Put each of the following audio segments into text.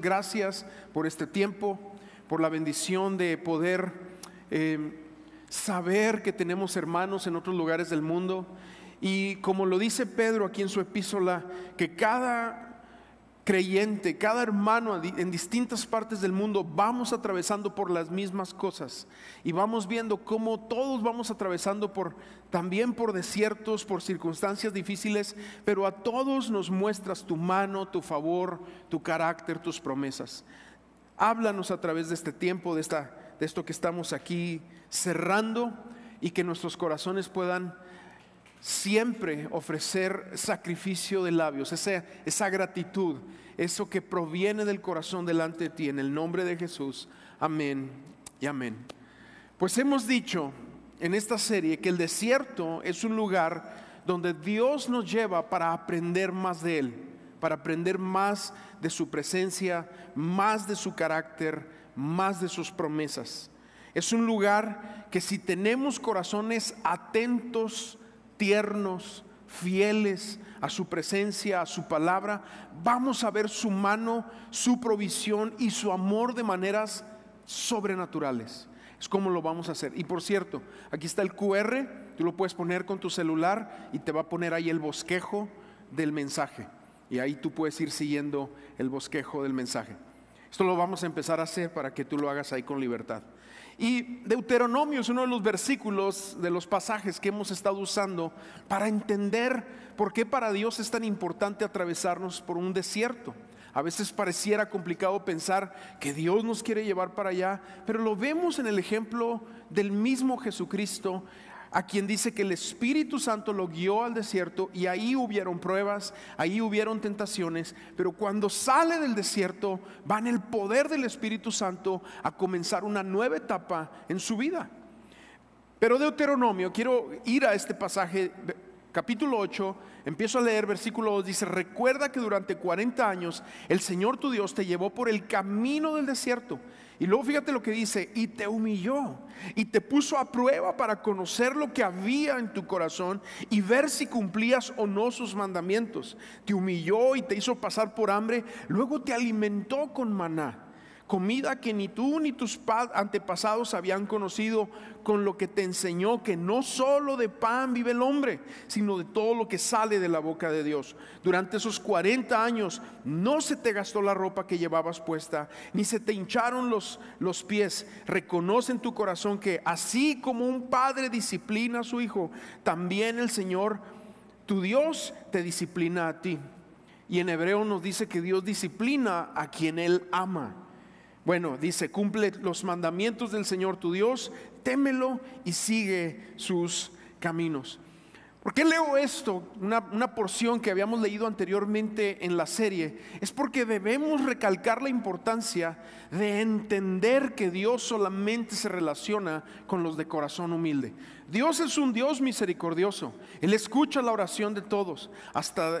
Gracias por este tiempo, por la bendición de poder eh, saber que tenemos hermanos en otros lugares del mundo. Y como lo dice Pedro aquí en su epístola, que cada creyente, cada hermano en distintas partes del mundo vamos atravesando por las mismas cosas y vamos viendo cómo todos vamos atravesando por también por desiertos, por circunstancias difíciles, pero a todos nos muestras tu mano, tu favor, tu carácter, tus promesas. Háblanos a través de este tiempo, de esta de esto que estamos aquí cerrando y que nuestros corazones puedan siempre ofrecer sacrificio de labios, esa, esa gratitud, eso que proviene del corazón delante de ti, en el nombre de Jesús. Amén y amén. Pues hemos dicho en esta serie que el desierto es un lugar donde Dios nos lleva para aprender más de Él, para aprender más de su presencia, más de su carácter, más de sus promesas. Es un lugar que si tenemos corazones atentos, tiernos, fieles a su presencia, a su palabra, vamos a ver su mano, su provisión y su amor de maneras sobrenaturales. Es como lo vamos a hacer. Y por cierto, aquí está el QR, tú lo puedes poner con tu celular y te va a poner ahí el bosquejo del mensaje. Y ahí tú puedes ir siguiendo el bosquejo del mensaje. Esto lo vamos a empezar a hacer para que tú lo hagas ahí con libertad. Y Deuteronomio es uno de los versículos, de los pasajes que hemos estado usando para entender por qué para Dios es tan importante atravesarnos por un desierto. A veces pareciera complicado pensar que Dios nos quiere llevar para allá, pero lo vemos en el ejemplo del mismo Jesucristo a quien dice que el Espíritu Santo lo guió al desierto y ahí hubieron pruebas, ahí hubieron tentaciones, pero cuando sale del desierto va en el poder del Espíritu Santo a comenzar una nueva etapa en su vida. Pero Deuteronomio, quiero ir a este pasaje, capítulo 8, empiezo a leer versículo 2, dice, recuerda que durante 40 años el Señor tu Dios te llevó por el camino del desierto y luego fíjate lo que dice, y te humilló y te puso a prueba para conocer lo que había en tu corazón y ver si cumplías o no sus mandamientos. Te humilló y te hizo pasar por hambre, luego te alimentó con maná comida que ni tú ni tus antepasados habían conocido, con lo que te enseñó que no solo de pan vive el hombre, sino de todo lo que sale de la boca de Dios. Durante esos 40 años no se te gastó la ropa que llevabas puesta, ni se te hincharon los, los pies. Reconoce en tu corazón que así como un padre disciplina a su hijo, también el Señor, tu Dios, te disciplina a ti. Y en hebreo nos dice que Dios disciplina a quien Él ama. Bueno, dice, cumple los mandamientos del Señor tu Dios, témelo y sigue sus caminos. ¿Por qué leo esto? Una, una, porción que habíamos leído anteriormente en la serie. Es porque debemos recalcar la importancia de entender que Dios solamente se relaciona con los de corazón humilde. Dios es un Dios misericordioso. Él escucha la oración de todos, hasta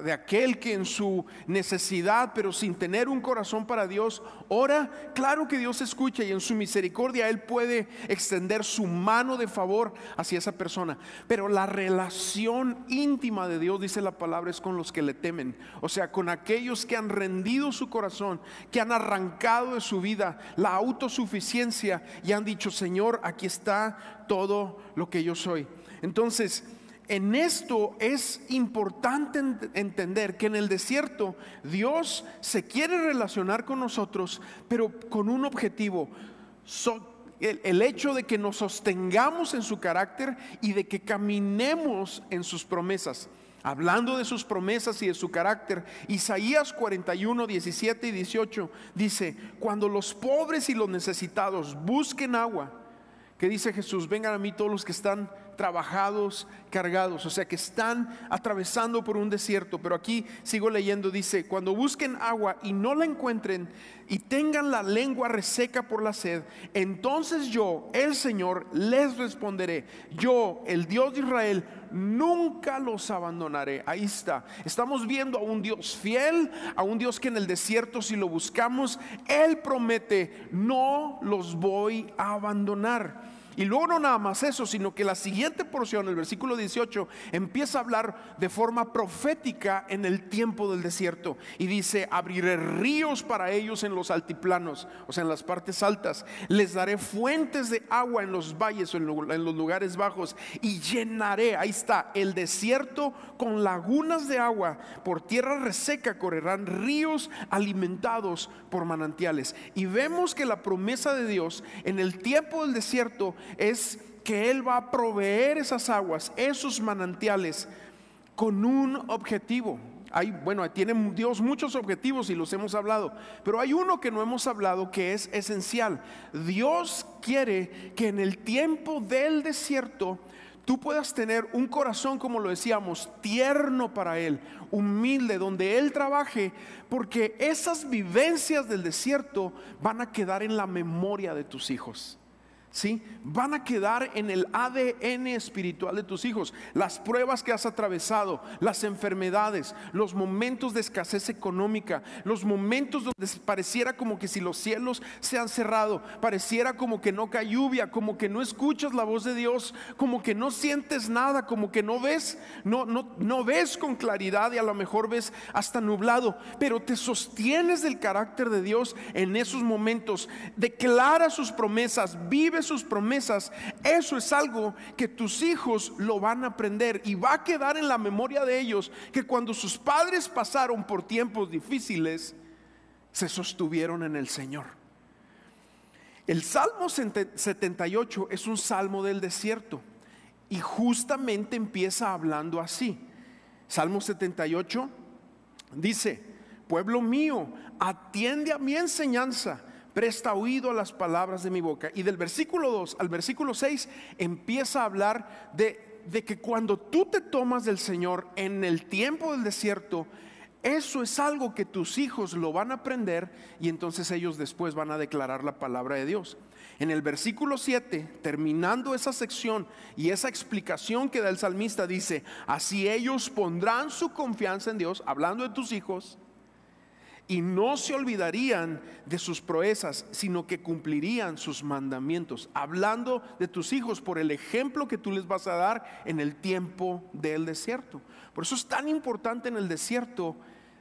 de aquel que en su necesidad, pero sin tener un corazón para Dios, ora. Claro que Dios escucha y en su misericordia Él puede extender su mano de favor hacia esa persona. Pero la relación íntima de Dios, dice la palabra, es con los que le temen. O sea, con aquellos que han rendido su corazón, que han arrancado de su vida la autosuficiencia y han dicho, Señor, aquí está todo lo que yo soy. Entonces, en esto es importante entender que en el desierto Dios se quiere relacionar con nosotros, pero con un objetivo. el, hecho de que nos sostengamos en su carácter y de que caminemos en sus promesas. Hablando de sus promesas y de su carácter, Isaías 41, 17 y 18 dice, cuando los pobres y los necesitados busquen agua, que dice Jesús, vengan a mí todos los que están trabajados, cargados, o sea que están atravesando por un desierto. Pero aquí sigo leyendo, dice, cuando busquen agua y no la encuentren y tengan la lengua reseca por la sed, entonces yo, el Señor, les responderé, yo, el Dios de Israel, nunca los abandonaré. Ahí está. Estamos viendo a un Dios fiel, a un Dios que en el desierto si lo buscamos, Él promete, no los voy a abandonar. Y luego no nada más eso, sino que la siguiente porción, el versículo 18, empieza a hablar de forma profética en el tiempo del desierto. Y dice, abriré ríos para ellos en los altiplanos, o sea, en las partes altas. Les daré fuentes de agua en los valles o en los lugares bajos. Y llenaré, ahí está, el desierto con lagunas de agua. Por tierra reseca correrán ríos alimentados por manantiales. Y vemos que la promesa de Dios en el tiempo del desierto es que Él va a proveer esas aguas, esos manantiales, con un objetivo. Hay, bueno, tiene Dios muchos objetivos y los hemos hablado, pero hay uno que no hemos hablado que es esencial. Dios quiere que en el tiempo del desierto tú puedas tener un corazón, como lo decíamos, tierno para Él, humilde, donde Él trabaje, porque esas vivencias del desierto van a quedar en la memoria de tus hijos. ¿Sí? Van a quedar en el ADN espiritual de tus hijos. Las pruebas que has atravesado, las enfermedades, los momentos de escasez económica, los momentos donde pareciera como que si los cielos se han cerrado, pareciera como que no cae lluvia, como que no escuchas la voz de Dios, como que no sientes nada, como que no ves, no, no, no ves con claridad y a lo mejor ves hasta nublado, pero te sostienes del carácter de Dios en esos momentos, declara sus promesas, vive sus promesas, eso es algo que tus hijos lo van a aprender y va a quedar en la memoria de ellos que cuando sus padres pasaron por tiempos difíciles, se sostuvieron en el Señor. El Salmo 78 es un salmo del desierto y justamente empieza hablando así. Salmo 78 dice, pueblo mío, atiende a mi enseñanza presta oído a las palabras de mi boca. Y del versículo 2 al versículo 6 empieza a hablar de, de que cuando tú te tomas del Señor en el tiempo del desierto, eso es algo que tus hijos lo van a aprender y entonces ellos después van a declarar la palabra de Dios. En el versículo 7, terminando esa sección y esa explicación que da el salmista, dice, así ellos pondrán su confianza en Dios, hablando de tus hijos, y no se olvidarían de sus proezas, sino que cumplirían sus mandamientos, hablando de tus hijos por el ejemplo que tú les vas a dar en el tiempo del desierto. Por eso es tan importante en el desierto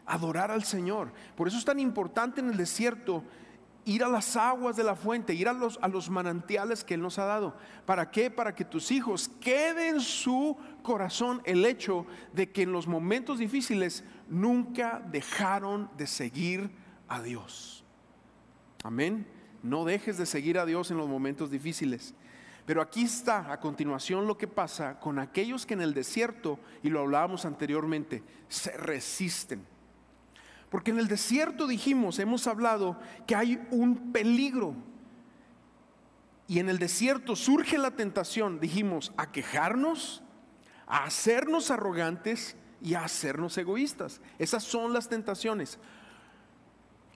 adorar al Señor. Por eso es tan importante en el desierto ir a las aguas de la fuente, ir a los, a los manantiales que Él nos ha dado. ¿Para qué? Para que tus hijos quede en su corazón el hecho de que en los momentos difíciles nunca dejaron de seguir a Dios. Amén. No dejes de seguir a Dios en los momentos difíciles. Pero aquí está a continuación lo que pasa con aquellos que en el desierto, y lo hablábamos anteriormente, se resisten porque en el desierto dijimos, hemos hablado que hay un peligro. Y en el desierto surge la tentación, dijimos, a quejarnos, a hacernos arrogantes y a hacernos egoístas. Esas son las tentaciones.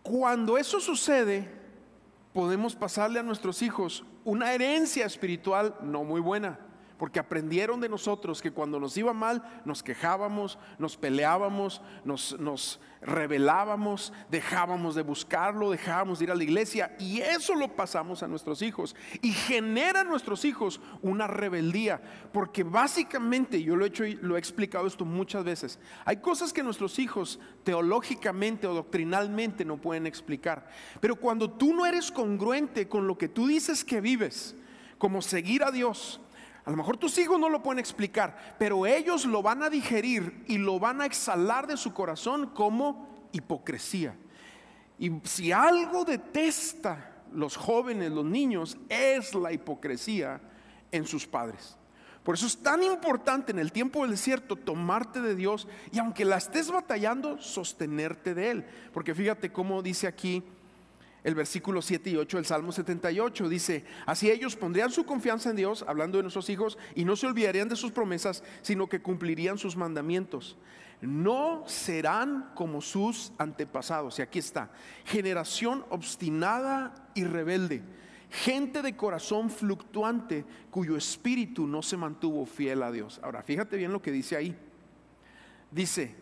Cuando eso sucede, podemos pasarle a nuestros hijos una herencia espiritual no muy buena porque aprendieron de nosotros que cuando nos iba mal nos quejábamos, nos peleábamos, nos, nos rebelábamos, dejábamos de buscarlo, dejábamos de ir a la iglesia y eso lo pasamos a nuestros hijos y genera a nuestros hijos una rebeldía, porque básicamente yo lo he hecho y lo he explicado esto muchas veces. Hay cosas que nuestros hijos teológicamente o doctrinalmente no pueden explicar, pero cuando tú no eres congruente con lo que tú dices que vives, como seguir a Dios, a lo mejor tus hijos no lo pueden explicar, pero ellos lo van a digerir y lo van a exhalar de su corazón como hipocresía. Y si algo detesta los jóvenes, los niños, es la hipocresía en sus padres. Por eso es tan importante en el tiempo del desierto tomarte de Dios y aunque la estés batallando, sostenerte de Él. Porque fíjate cómo dice aquí el versículo 7 y 8 del Salmo 78. Dice, así ellos pondrían su confianza en Dios, hablando de nuestros hijos, y no se olvidarían de sus promesas, sino que cumplirían sus mandamientos. No serán como sus antepasados. Y aquí está, generación obstinada y rebelde, gente de corazón fluctuante, cuyo espíritu no se mantuvo fiel a Dios. Ahora, fíjate bien lo que dice ahí. Dice,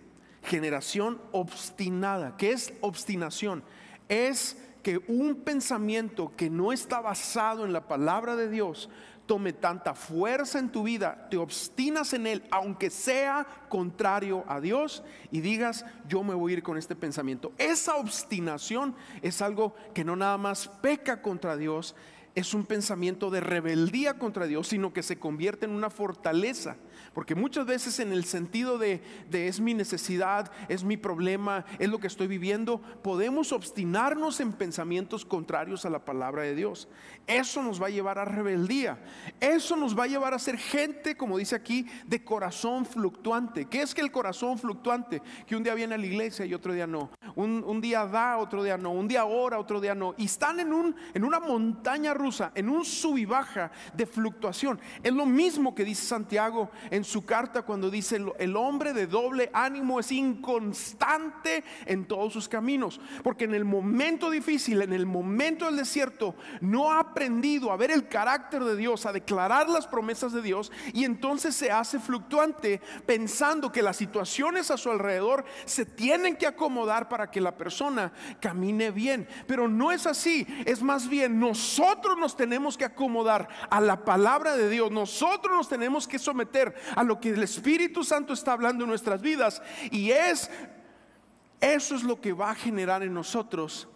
generación obstinada. ¿Qué es obstinación? Es que un pensamiento que no está basado en la palabra de Dios tome tanta fuerza en tu vida, te obstinas en él, aunque sea contrario a Dios, y digas, yo me voy a ir con este pensamiento. Esa obstinación es algo que no nada más peca contra Dios, es un pensamiento de rebeldía contra Dios, sino que se convierte en una fortaleza porque muchas veces en el sentido de, es mi necesidad, es mi problema, es lo que estoy viviendo, podemos obstinarnos en pensamientos contrarios a la palabra de Dios. Eso nos va a llevar a rebeldía. Eso nos va a llevar a ser gente, como dice aquí, de corazón fluctuante. ¿Qué es que el corazón fluctuante? Que un día viene a la iglesia y otro día no. Un, día da, otro día no. Un día ora, otro día no. Y están en, un, en una montaña rusa, en un sub y baja de fluctuación. Es lo mismo que dice Santiago en su carta cuando dice el hombre de doble ánimo es inconstante en todos sus caminos, porque en el momento difícil, en el momento del desierto, no ha aprendido a ver el carácter de Dios, a declarar las promesas de Dios y entonces se hace fluctuante pensando que las situaciones a su alrededor se tienen que acomodar para que la persona camine bien, pero no es así, es más bien nosotros nos tenemos que acomodar a la palabra de Dios, nosotros nos tenemos que someter a lo que el Espíritu Santo está hablando en nuestras vidas. Y es, eso es lo que va a generar en nosotros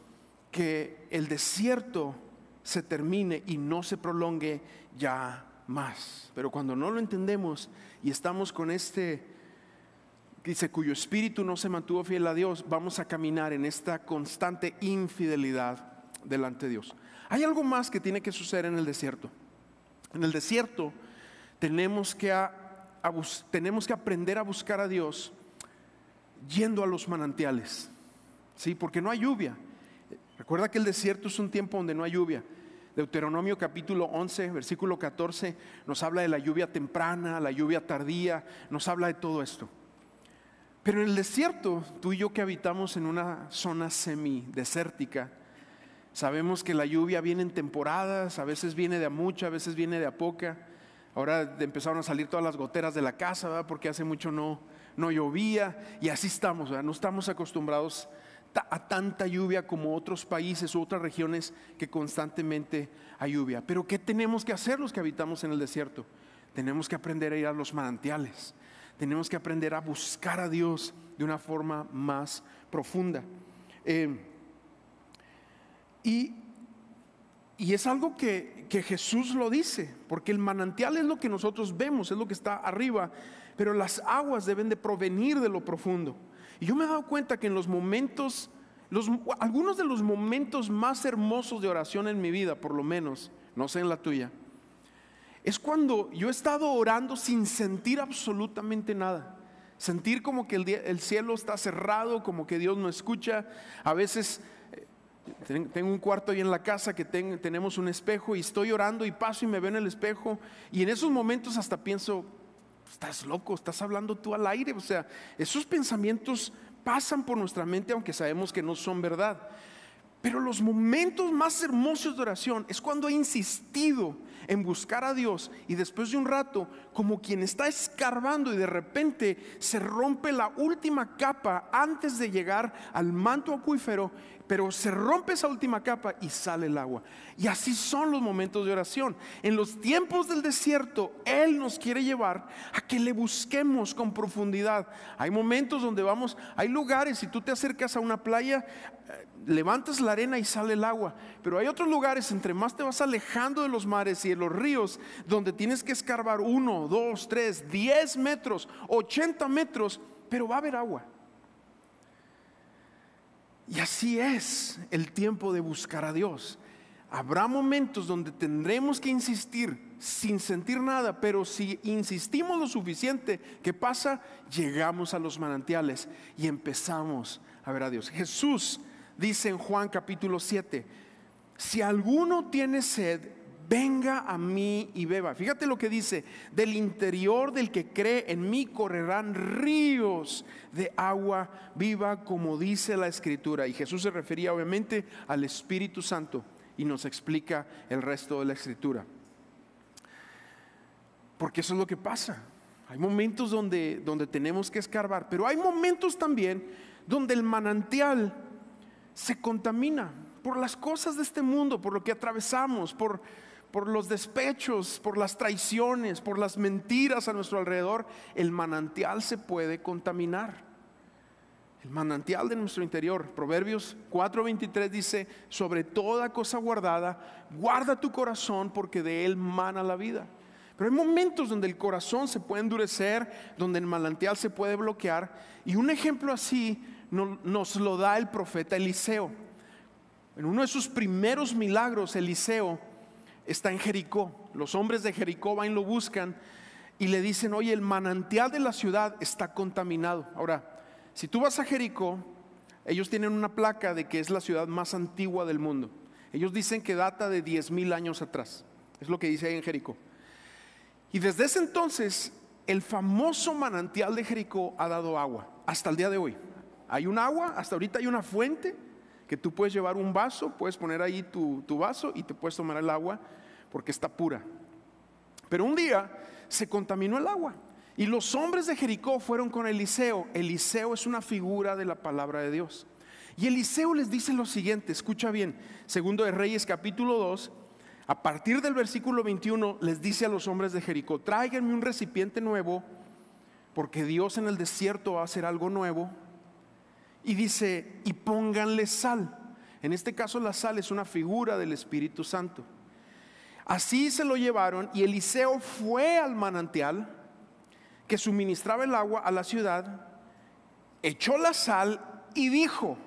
que el desierto se termine y no se prolongue ya más. Pero cuando no lo entendemos y estamos con este, dice, cuyo espíritu no se mantuvo fiel a Dios, vamos a caminar en esta constante infidelidad delante de Dios. Hay algo más que tiene que suceder en el desierto. En el desierto tenemos que tenemos que aprender a buscar a Dios yendo a los manantiales, ¿sí? Porque no hay lluvia. Recuerda que el desierto es un tiempo donde no hay lluvia. Deuteronomio capítulo 11, versículo 14, nos habla de la lluvia temprana, la lluvia tardía, nos habla de todo esto. Pero en el desierto, tú y yo que habitamos en una zona semi-desértica, sabemos que la lluvia viene en temporadas, a veces viene de a mucha, a veces viene de a poca. Ahora empezaron a salir todas las goteras de la casa, porque hace mucho no, no llovía y así estamos, no estamos acostumbrados a tanta lluvia como otros países u otras regiones que constantemente hay lluvia. Pero ¿qué tenemos que hacer los que habitamos en el desierto? Tenemos que aprender a ir a los manantiales, tenemos que aprender a buscar a Dios de una forma más profunda. Eh, y y es algo que, Jesús lo dice, porque el manantial es lo que nosotros vemos, es lo que está arriba, pero las aguas deben de provenir de lo profundo. Y yo me he dado cuenta que en los momentos, los, algunos de los momentos más hermosos de oración en mi vida, por lo menos, no sé en la tuya, es cuando yo he estado orando sin sentir absolutamente nada. Sentir como que el, el cielo está cerrado, como que Dios no escucha. A veces tengo un cuarto ahí en la casa que tenemos un espejo y estoy orando y paso y me veo en el espejo y en esos momentos hasta pienso, estás loco, estás hablando tú al aire. O sea, esos pensamientos pasan por nuestra mente aunque sabemos que no son verdad. Pero los momentos más hermosos de oración es cuando he insistido en buscar a Dios y después de un rato, como quien está escarbando y de repente se rompe la última capa antes de llegar al manto acuífero pero se rompe esa última capa y sale el agua. Y así son los momentos de oración. En los tiempos del desierto, Él nos quiere llevar a que le busquemos con profundidad. Hay momentos donde vamos, hay lugares, si tú te acercas a una playa, eh, levantas la arena y sale el agua. Pero hay otros lugares, entre más te vas alejando de los mares y de los ríos, donde tienes que escarbar uno, dos, tres, diez metros, ochenta metros, pero va a haber agua. Y así es el tiempo de buscar a Dios. Habrá momentos donde tendremos que insistir sin sentir nada, pero si insistimos lo suficiente, ¿qué pasa? Llegamos a los manantiales y empezamos a ver a Dios. Jesús dice en Juan capítulo 7, si alguno tiene sed, venga a mí y beba. Fíjate lo que dice, del interior del que cree en mí correrán ríos de agua viva, como dice la escritura. Y Jesús se refería obviamente al Espíritu Santo y nos explica el resto de la escritura. Porque eso es lo que pasa. Hay momentos donde, donde tenemos que escarbar, pero hay momentos también donde el manantial se contamina por las cosas de este mundo, por lo que atravesamos, por por los despechos, por las traiciones, por las mentiras a nuestro alrededor, el manantial se puede contaminar. El manantial de nuestro interior. Proverbios 4:23 dice, sobre toda cosa guardada, guarda tu corazón porque de él mana la vida. Pero hay momentos donde el corazón se puede endurecer, donde el manantial se puede bloquear. Y un ejemplo así nos lo da el profeta Eliseo. En uno de sus primeros milagros, Eliseo está en Jericó. Los hombres de Jericó van y lo buscan y le dicen, oye, el manantial de la ciudad está contaminado. Ahora, si tú vas a Jericó, ellos tienen una placa de que es la ciudad más antigua del mundo. Ellos dicen que data de 10 mil años atrás. Es lo que dice ahí en Jericó. Y desde ese entonces, el famoso manantial de Jericó ha dado agua hasta el día de hoy. Hay un agua, hasta ahorita hay una fuente que tú puedes llevar un vaso, puedes poner ahí tu, tu vaso y te puedes tomar el agua porque está pura. Pero un día se contaminó el agua y los hombres de Jericó fueron con Eliseo. Eliseo es una figura de la palabra de Dios. Y Eliseo les dice lo siguiente, escucha bien, segundo de Reyes capítulo 2, a partir del versículo 21 les dice a los hombres de Jericó, tráiganme un recipiente nuevo, porque Dios en el desierto va a hacer algo nuevo. Y dice, y pónganle sal. En este caso la sal es una figura del Espíritu Santo. Así se lo llevaron y Eliseo fue al manantial que suministraba el agua a la ciudad, echó la sal y dijo,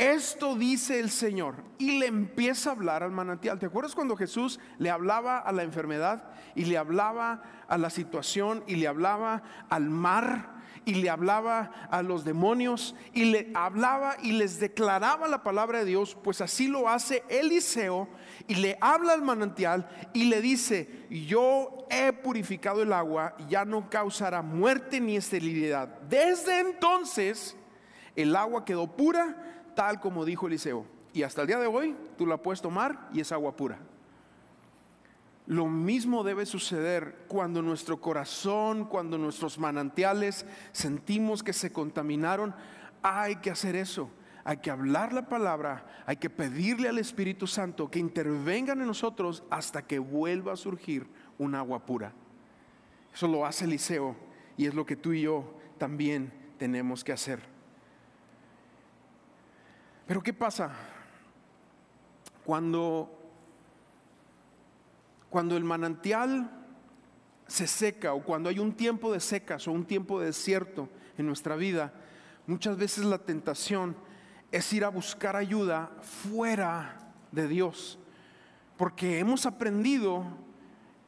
esto dice el Señor. Y le empieza a hablar al manantial. ¿Te acuerdas cuando Jesús le hablaba a la enfermedad y le hablaba a la situación y le hablaba al mar? Y le hablaba a los demonios y le hablaba y les declaraba la palabra de Dios, pues así lo hace Eliseo y le habla al manantial y le dice, yo he purificado el agua, ya no causará muerte ni esterilidad. Desde entonces el agua quedó pura tal como dijo Eliseo. Y hasta el día de hoy tú la puedes tomar y es agua pura. Lo mismo debe suceder cuando nuestro corazón, cuando nuestros manantiales sentimos que se contaminaron. Hay que hacer eso. Hay que hablar la palabra, hay que pedirle al Espíritu Santo que intervenga en nosotros hasta que vuelva a surgir un agua pura. Eso lo hace Eliseo y es lo que tú y yo también tenemos que hacer. Pero ¿qué pasa cuando, cuando el manantial se seca o cuando hay un tiempo de secas o un tiempo de desierto en nuestra vida? Muchas veces la tentación es ir a buscar ayuda fuera de Dios, porque hemos aprendido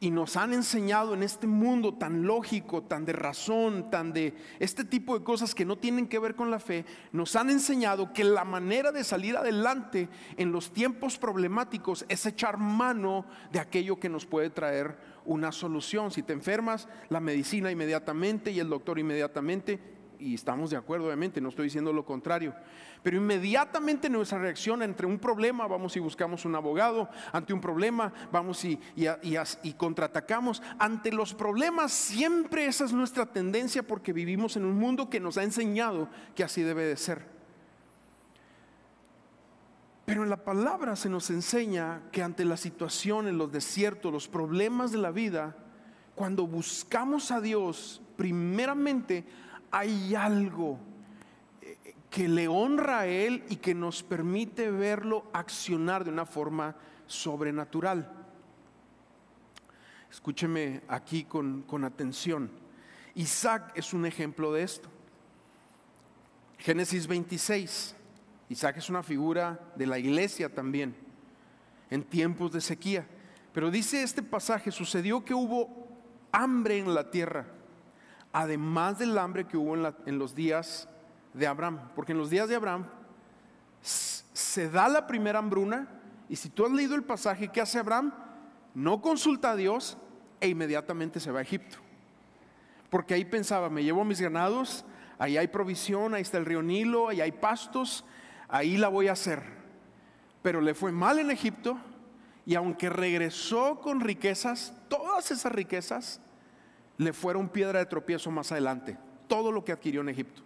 y nos han enseñado en este mundo tan lógico, tan de razón, tan de este tipo de cosas que no tienen que ver con la fe, nos han enseñado que la manera de salir adelante en los tiempos problemáticos es echar mano de aquello que nos puede traer una solución. Si te enfermas, la medicina inmediatamente y el doctor inmediatamente y estamos de acuerdo, obviamente, no estoy diciendo lo contrario. Pero inmediatamente nuestra reacción entre un problema, vamos y buscamos un abogado, ante un problema, vamos y, y, contraatacamos. Ante los problemas, siempre esa es nuestra tendencia porque vivimos en un mundo que nos ha enseñado que así debe de ser. Pero en la palabra se nos enseña que ante las situaciones, los desiertos, los problemas de la vida, cuando buscamos a Dios, primeramente hay algo eh, que le honra a Él y que nos permite verlo accionar de una forma sobrenatural. Escúcheme aquí con, con atención. Isaac es un ejemplo de esto. Génesis 26. Isaac es una figura de la iglesia también, en tiempos de sequía. Pero dice este pasaje, sucedió que hubo hambre en la tierra además del hambre que hubo en, los días de Abraham. Porque en los días de Abraham se da la primera hambruna y si tú has leído el pasaje, ¿qué hace Abraham? No consulta a Dios e inmediatamente se va a Egipto. Porque ahí pensaba, me llevo mis ganados, ahí hay provisión, ahí está el río Nilo, ahí hay pastos, ahí la voy a hacer. Pero le fue mal en Egipto y aunque regresó con riquezas, todas esas riquezas le fueron piedra de tropiezo más adelante, todo lo que adquirió en Egipto.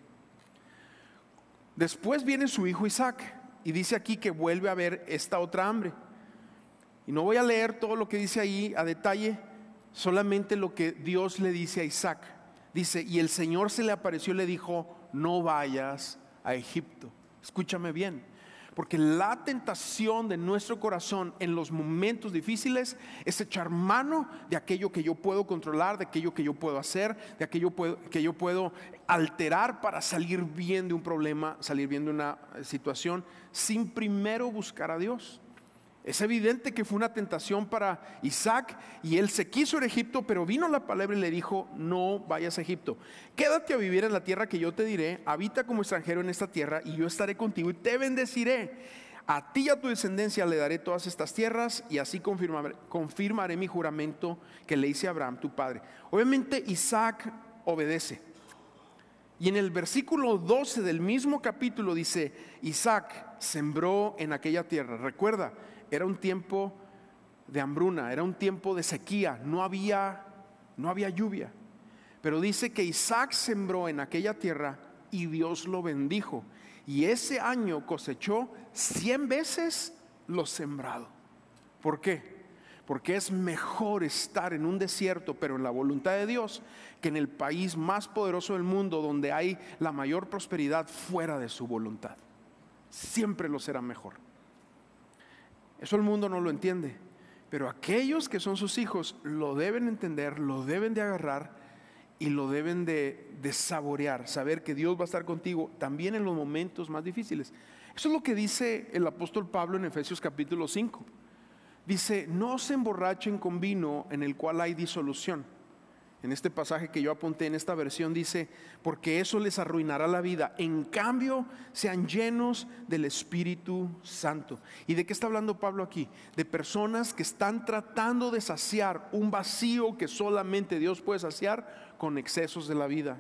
Después viene su hijo Isaac y dice aquí que vuelve a ver esta otra hambre. Y no voy a leer todo lo que dice ahí a detalle, solamente lo que Dios le dice a Isaac. Dice, y el Señor se le apareció y le dijo, no vayas a Egipto. Escúchame bien, porque la tentación de nuestro corazón en los momentos difíciles es echar mano de aquello que yo puedo controlar, de aquello que yo puedo hacer, de aquello que yo puedo alterar para salir bien de un problema, salir bien de una situación, sin primero buscar a Dios. Es evidente que fue una tentación para Isaac y él se quiso ir a Egipto, pero vino la palabra y le dijo, no vayas a Egipto. Quédate a vivir en la tierra que yo te diré, habita como extranjero en esta tierra y yo estaré contigo y te bendeciré. A ti y a tu descendencia le daré todas estas tierras y así confirmaré, mi juramento que le hice a Abraham, tu padre. Obviamente Isaac obedece. Y en el versículo 12 del mismo capítulo dice, Isaac sembró en aquella tierra. Recuerda, era un tiempo de hambruna, era un tiempo de sequía, no había, no había lluvia. Pero dice que Isaac sembró en aquella tierra y Dios lo bendijo. Y ese año cosechó cien veces lo sembrado. ¿Por qué? Porque es mejor estar en un desierto, pero en la voluntad de Dios, que en el país más poderoso del mundo, donde hay la mayor prosperidad fuera de su voluntad. Siempre lo será mejor. Eso el mundo no lo entiende. Pero aquellos que son sus hijos lo deben entender, lo deben de agarrar y lo deben de, saborear, saber que Dios va a estar contigo también en los momentos más difíciles. Eso es lo que dice el apóstol Pablo en Efesios capítulo 5. Dice, no se emborrachen con vino en el cual hay disolución en este pasaje que yo apunté en esta versión dice, porque eso les arruinará la vida. En cambio, sean llenos del Espíritu Santo. ¿Y de qué está hablando Pablo aquí? De personas que están tratando de saciar un vacío que solamente Dios puede saciar con excesos de la vida.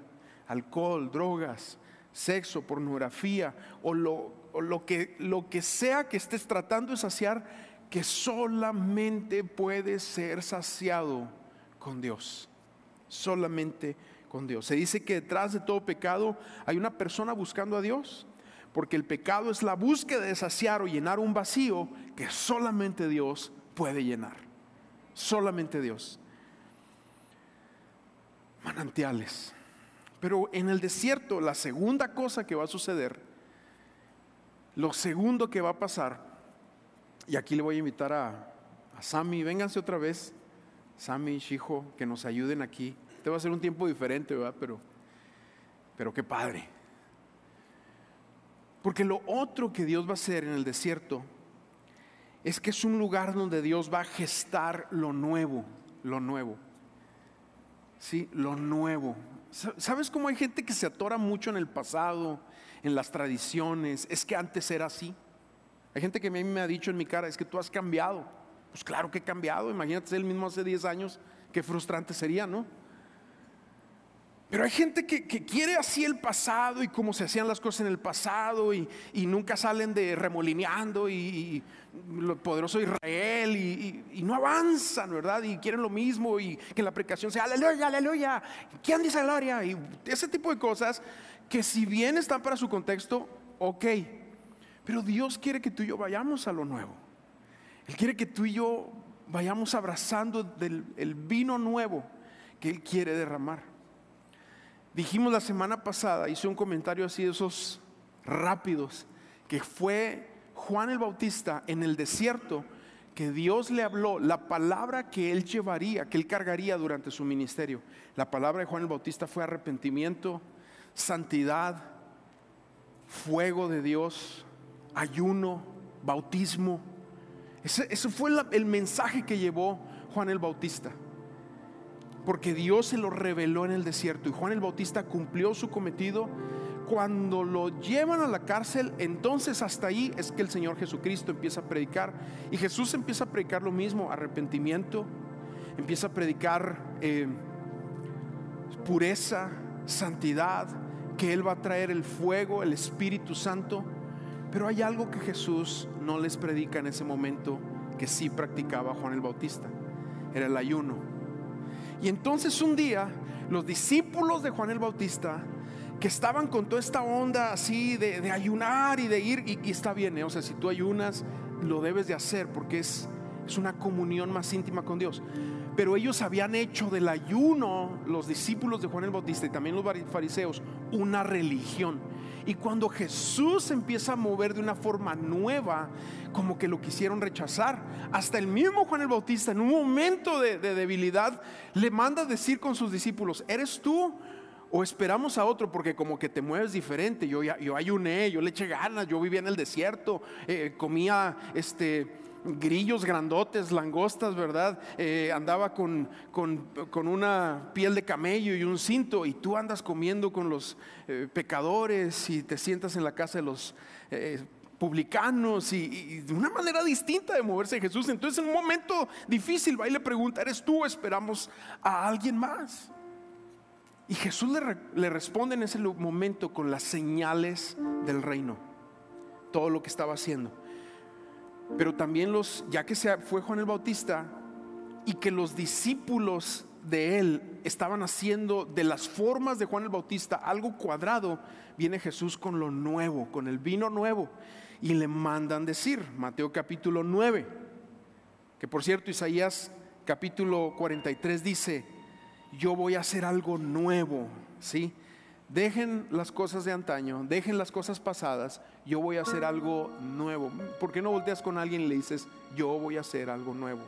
Alcohol, drogas, sexo, pornografía o lo, que, que sea que estés tratando de saciar que solamente puede ser saciado con Dios solamente con Dios. Se dice que detrás de todo pecado hay una persona buscando a Dios, porque el pecado es la búsqueda de saciar o llenar un vacío que solamente Dios puede llenar. Solamente Dios. Manantiales. Pero en el desierto, la segunda cosa que va a suceder, lo segundo que va a pasar, y aquí le voy a invitar a, a Sammy, vénganse otra vez. Sammy, hijo, que nos ayuden aquí. Este va a ser un tiempo diferente, ¿verdad? Pero, pero qué padre. Porque lo otro que Dios va a hacer en el desierto es que es un lugar donde Dios va a gestar lo nuevo, lo nuevo. Sí, lo nuevo. ¿Sabes cómo hay gente que se atora mucho en el pasado, en las tradiciones? Es que antes era así. Hay gente que a mí me ha dicho en mi cara, es que tú has cambiado. Pues claro que he cambiado, imagínate el mismo hace 10 años, qué frustrante sería, ¿no? Pero hay gente que, quiere así el pasado y cómo se hacían las cosas en el pasado y, nunca salen de remolineando y, lo poderoso Israel y, no avanzan, ¿verdad? Y quieren lo mismo y que la predicación sea aleluya, aleluya. ¿Quién dice gloria? Y ese tipo de cosas que si bien están para su contexto, ok. Pero Dios quiere que tú y yo vayamos a lo nuevo. Él quiere que tú y yo vayamos abrazando del, el vino nuevo que Él quiere derramar. Dijimos la semana pasada, hice un comentario así de esos rápidos, que fue Juan el Bautista en el desierto que Dios le habló, la palabra que él llevaría, que él cargaría durante su ministerio. La palabra de Juan el Bautista fue arrepentimiento, santidad, fuego de Dios, ayuno, bautismo. Ese, fue el mensaje que llevó Juan el Bautista. Porque Dios se lo reveló en el desierto y Juan el Bautista cumplió su cometido. Cuando lo llevan a la cárcel, entonces hasta ahí es que el Señor Jesucristo empieza a predicar. Y Jesús empieza a predicar lo mismo, arrepentimiento, empieza a predicar eh, pureza, santidad, que Él va a traer el fuego, el Espíritu Santo. Pero hay algo que Jesús no les predica en ese momento que sí practicaba Juan el Bautista. Era el ayuno. Y entonces un día los discípulos de Juan el Bautista que estaban con toda esta onda así de, ayunar y de ir, y, está bien, ¿eh? o sea, si tú ayunas, lo debes de hacer porque es, es una comunión más íntima con Dios. Pero ellos habían hecho del ayuno, los discípulos de Juan el Bautista y también los fariseos, una religión. Y cuando Jesús empieza a mover de una forma nueva, como que lo quisieron rechazar. Hasta el mismo Juan el Bautista, en un momento de, debilidad, le manda a decir con sus discípulos, ¿eres tú? O esperamos a otro porque como que te mueves diferente. Yo, yo ayuné, yo le eché ganas, yo vivía en el desierto, eh, comía este grillos grandotes, langostas, ¿verdad? Eh, andaba con, una piel de camello y un cinto y tú andas comiendo con los eh, pecadores y te sientas en la casa de los publicanos y, de una manera distinta de moverse Jesús. Entonces en un momento difícil va y le pregunta, ¿eres tú? Esperamos a alguien más. Y Jesús le, responde en ese momento con las señales del reino, todo lo que estaba haciendo. Pero también los, ya que se fue Juan el Bautista y que los discípulos de él estaban haciendo de las formas de Juan el Bautista algo cuadrado, viene Jesús con lo nuevo, con el vino nuevo. Y le mandan decir, Mateo capítulo 9, que por cierto Isaías capítulo 43 dice, yo voy a hacer algo nuevo, ¿sí? Dejen las cosas de antaño, dejen las cosas pasadas, yo voy a hacer algo nuevo. ¿Por qué no volteas con alguien y le dices, yo voy a hacer algo nuevo?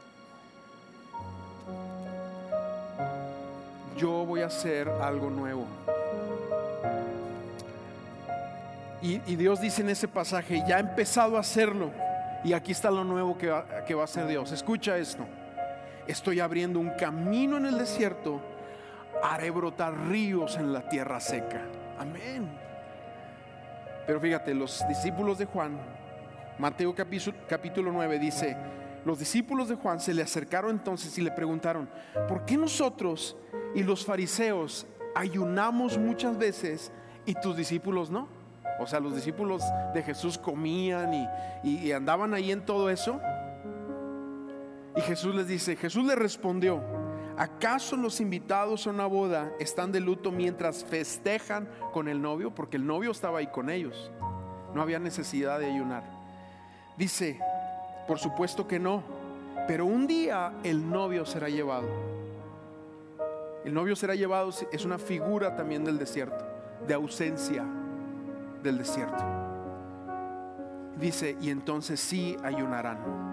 Yo voy a hacer algo nuevo. Y, Dios dice en ese pasaje, ya ha empezado a hacerlo. Y aquí está lo nuevo que va, que va a hacer Dios. Escucha esto. Estoy abriendo un camino en el desierto haré brotar ríos en la tierra seca. Amén. Pero fíjate, los discípulos de Juan, Mateo capítulo 9 dice, los discípulos de Juan se le acercaron entonces y le preguntaron, ¿por qué nosotros y los fariseos ayunamos muchas veces y tus discípulos no? O sea, los discípulos de Jesús comían y, y andaban ahí en todo eso. Y Jesús les dice, Jesús le respondió, ¿Acaso los invitados a una boda están de luto mientras festejan con el novio? Porque el novio estaba ahí con ellos. No había necesidad de ayunar. Dice, por supuesto que no, pero un día el novio será llevado. El novio será llevado es una figura también del desierto, de ausencia del desierto. Dice, y entonces sí ayunarán.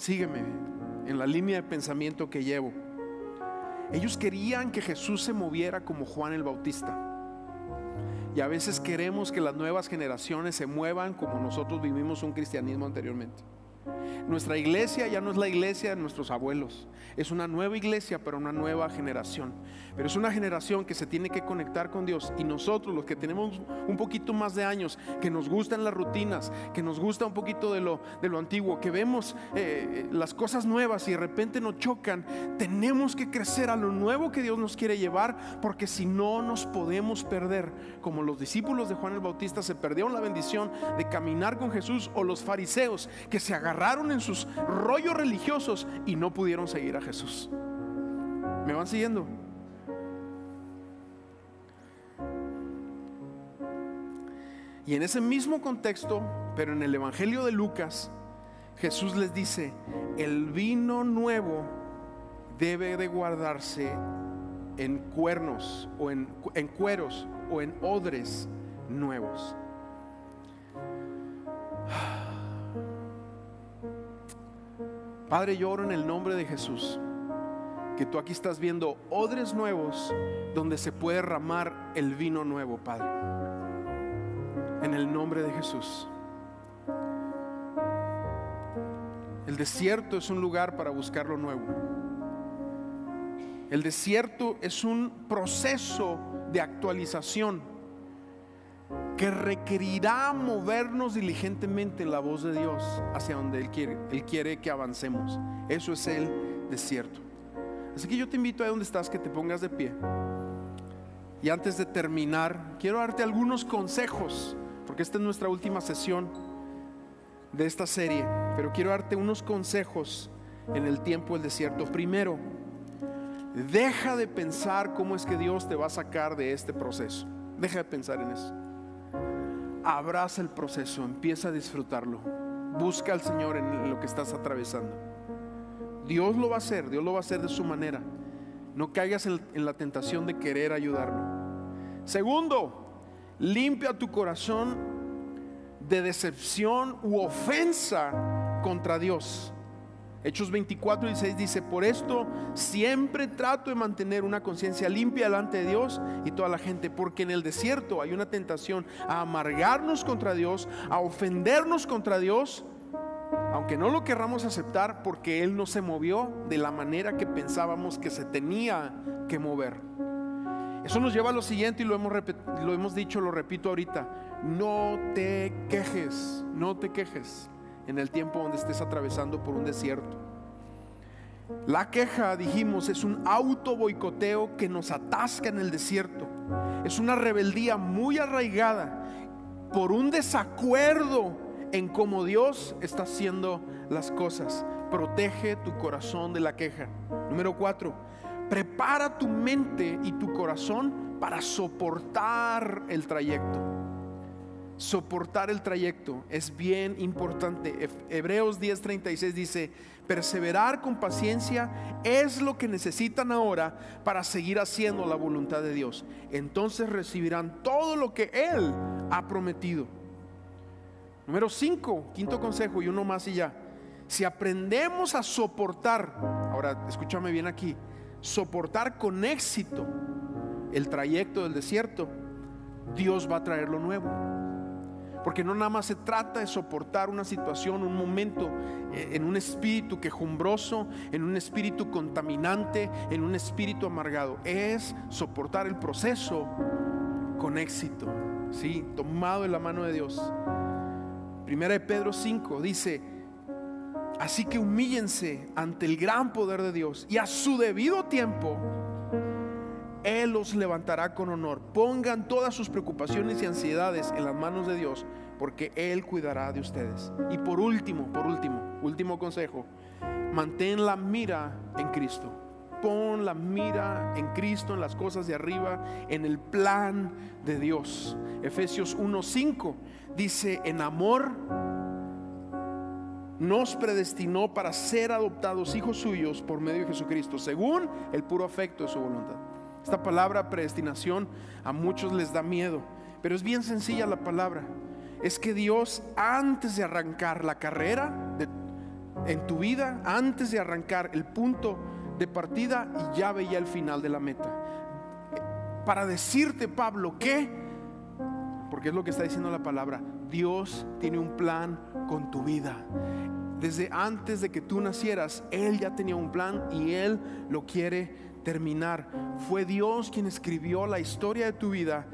Sígueme en la línea de pensamiento que llevo. Ellos querían que Jesús se moviera como Juan el Bautista. Y a veces queremos que las nuevas generaciones se muevan como nosotros vivimos un cristianismo anteriormente. Nuestra iglesia ya no es la iglesia de nuestros abuelos, es una nueva iglesia para una nueva generación. Pero es una generación que se tiene que conectar con Dios y nosotros los que tenemos un poquito más de años, que nos gustan las rutinas, que nos gusta un poquito de lo, de lo antiguo, que vemos eh, las cosas nuevas y de repente nos chocan, tenemos que crecer a lo nuevo que Dios nos quiere llevar porque si no nos podemos perder, como los discípulos de Juan el Bautista se perdieron la bendición de caminar con Jesús o los fariseos que se agarraron en sus rollos religiosos y no pudieron seguir a Jesús. ¿Me van siguiendo? Y en ese mismo contexto, pero en el Evangelio de Lucas, Jesús les dice, el vino nuevo debe de guardarse en cuernos o en, en cueros o en odres nuevos. Padre, yo oro en el nombre de Jesús, que tú aquí estás viendo odres nuevos donde se puede derramar el vino nuevo, Padre. En el nombre de Jesús. El desierto es un lugar para buscar lo nuevo. El desierto es un proceso de actualización que requerirá movernos diligentemente en la voz de Dios hacia donde Él quiere. Él quiere que avancemos. Eso es el desierto. Así que yo te invito a donde estás que te pongas de pie. Y antes de terminar, quiero darte algunos consejos, porque esta es nuestra última sesión de esta serie, pero quiero darte unos consejos en el tiempo del desierto. Primero, deja de pensar cómo es que Dios te va a sacar de este proceso. Deja de pensar en eso abraza el proceso, empieza a disfrutarlo. Busca al Señor en lo que estás atravesando. Dios lo va a hacer, Dios lo va a hacer de su manera. No caigas en, la tentación de querer ayudarlo. Segundo, limpia tu corazón de decepción u ofensa contra Dios. Hechos 24 y 6 dice, por esto siempre trato de mantener una conciencia limpia delante de Dios y toda la gente, porque en el desierto hay una tentación a amargarnos contra Dios, a ofendernos contra Dios, aunque no lo querramos aceptar porque Él no se movió de la manera que pensábamos que se tenía que mover. Eso nos lleva a lo siguiente y lo hemos, lo hemos dicho, lo repito ahorita, no te quejes, no te quejes en el tiempo donde estés atravesando por un desierto. La queja, dijimos, es un auto boicoteo que nos atasca en el desierto. Es una rebeldía muy arraigada por un desacuerdo en cómo Dios está haciendo las cosas. Protege tu corazón de la queja. Número cuatro, prepara tu mente y tu corazón para soportar el trayecto soportar el trayecto es bien importante. Hebreos 10:36 dice, perseverar con paciencia es lo que necesitan ahora para seguir haciendo la voluntad de Dios. Entonces recibirán todo lo que Él ha prometido. Número 5, quinto consejo y uno más y ya. Si aprendemos a soportar, ahora escúchame bien aquí, soportar con éxito el trayecto del desierto, Dios va a traer lo nuevo. Porque no nada más se trata de soportar una situación, un momento eh, en un espíritu quejumbroso, en un espíritu contaminante, en un espíritu amargado. Es soportar el proceso con éxito, ¿sí? Tomado en la mano de Dios. Primera de Pedro 5 dice, así que humíllense ante el gran poder de Dios y a su debido tiempo él los levantará con honor. Pongan todas sus preocupaciones y ansiedades en las manos de Dios, porque Él cuidará de ustedes. Y por último, por último, último consejo, mantén la mira en Cristo. Pon la mira en Cristo, en las cosas de arriba, en el plan de Dios. Efesios 1:5 dice, en amor nos predestinó para ser adoptados hijos suyos por medio de Jesucristo, según el puro afecto de su voluntad. Esta palabra predestinación a muchos les da miedo, pero es bien sencilla la palabra. Es que Dios antes de arrancar la carrera en tu vida, antes de arrancar el punto de partida, ya veía el final de la meta. Para decirte, Pablo, que, porque es lo que está diciendo la palabra, Dios tiene un plan con tu vida. Desde antes de que tú nacieras, Él ya tenía un plan y Él lo quiere terminar. Fue Dios quien escribió la historia de tu vida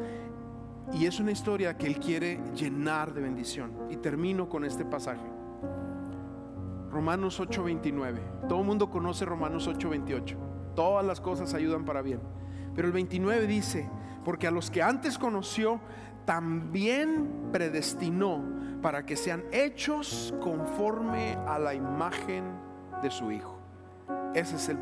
y es una historia que Él quiere llenar de bendición. Y termino con este pasaje. Romanos 8:29. Todo el mundo conoce Romanos 8:28. Todas las cosas ayudan para bien. Pero el 29 dice, porque a los que antes conoció, también predestinó para que sean hechos conforme a la imagen de su Hijo. Ese es el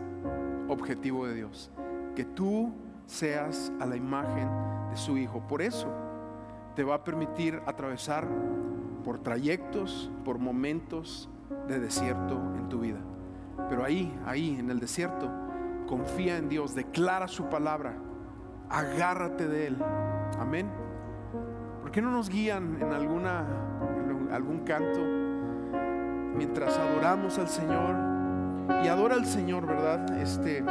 objetivo de Dios, que tú seas a la imagen de su Hijo. Por eso te va a permitir atravesar por trayectos, por momentos de desierto en tu vida. Pero ahí, ahí, en el desierto, confía en Dios, declara su palabra, agárrate de Él. Amén. ¿Por qué no nos guían en alguna, algún canto mientras adoramos al Señor? Y adora al Señor, ¿verdad? Este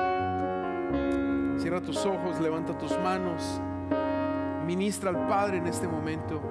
cierra tus ojos, levanta tus manos, ministra al Padre en este momento.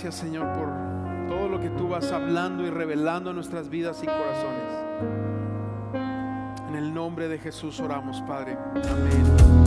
Gracias Señor por todo lo que tú vas hablando y revelando en nuestras vidas y corazones. En el nombre de Jesús oramos, Padre. Amén.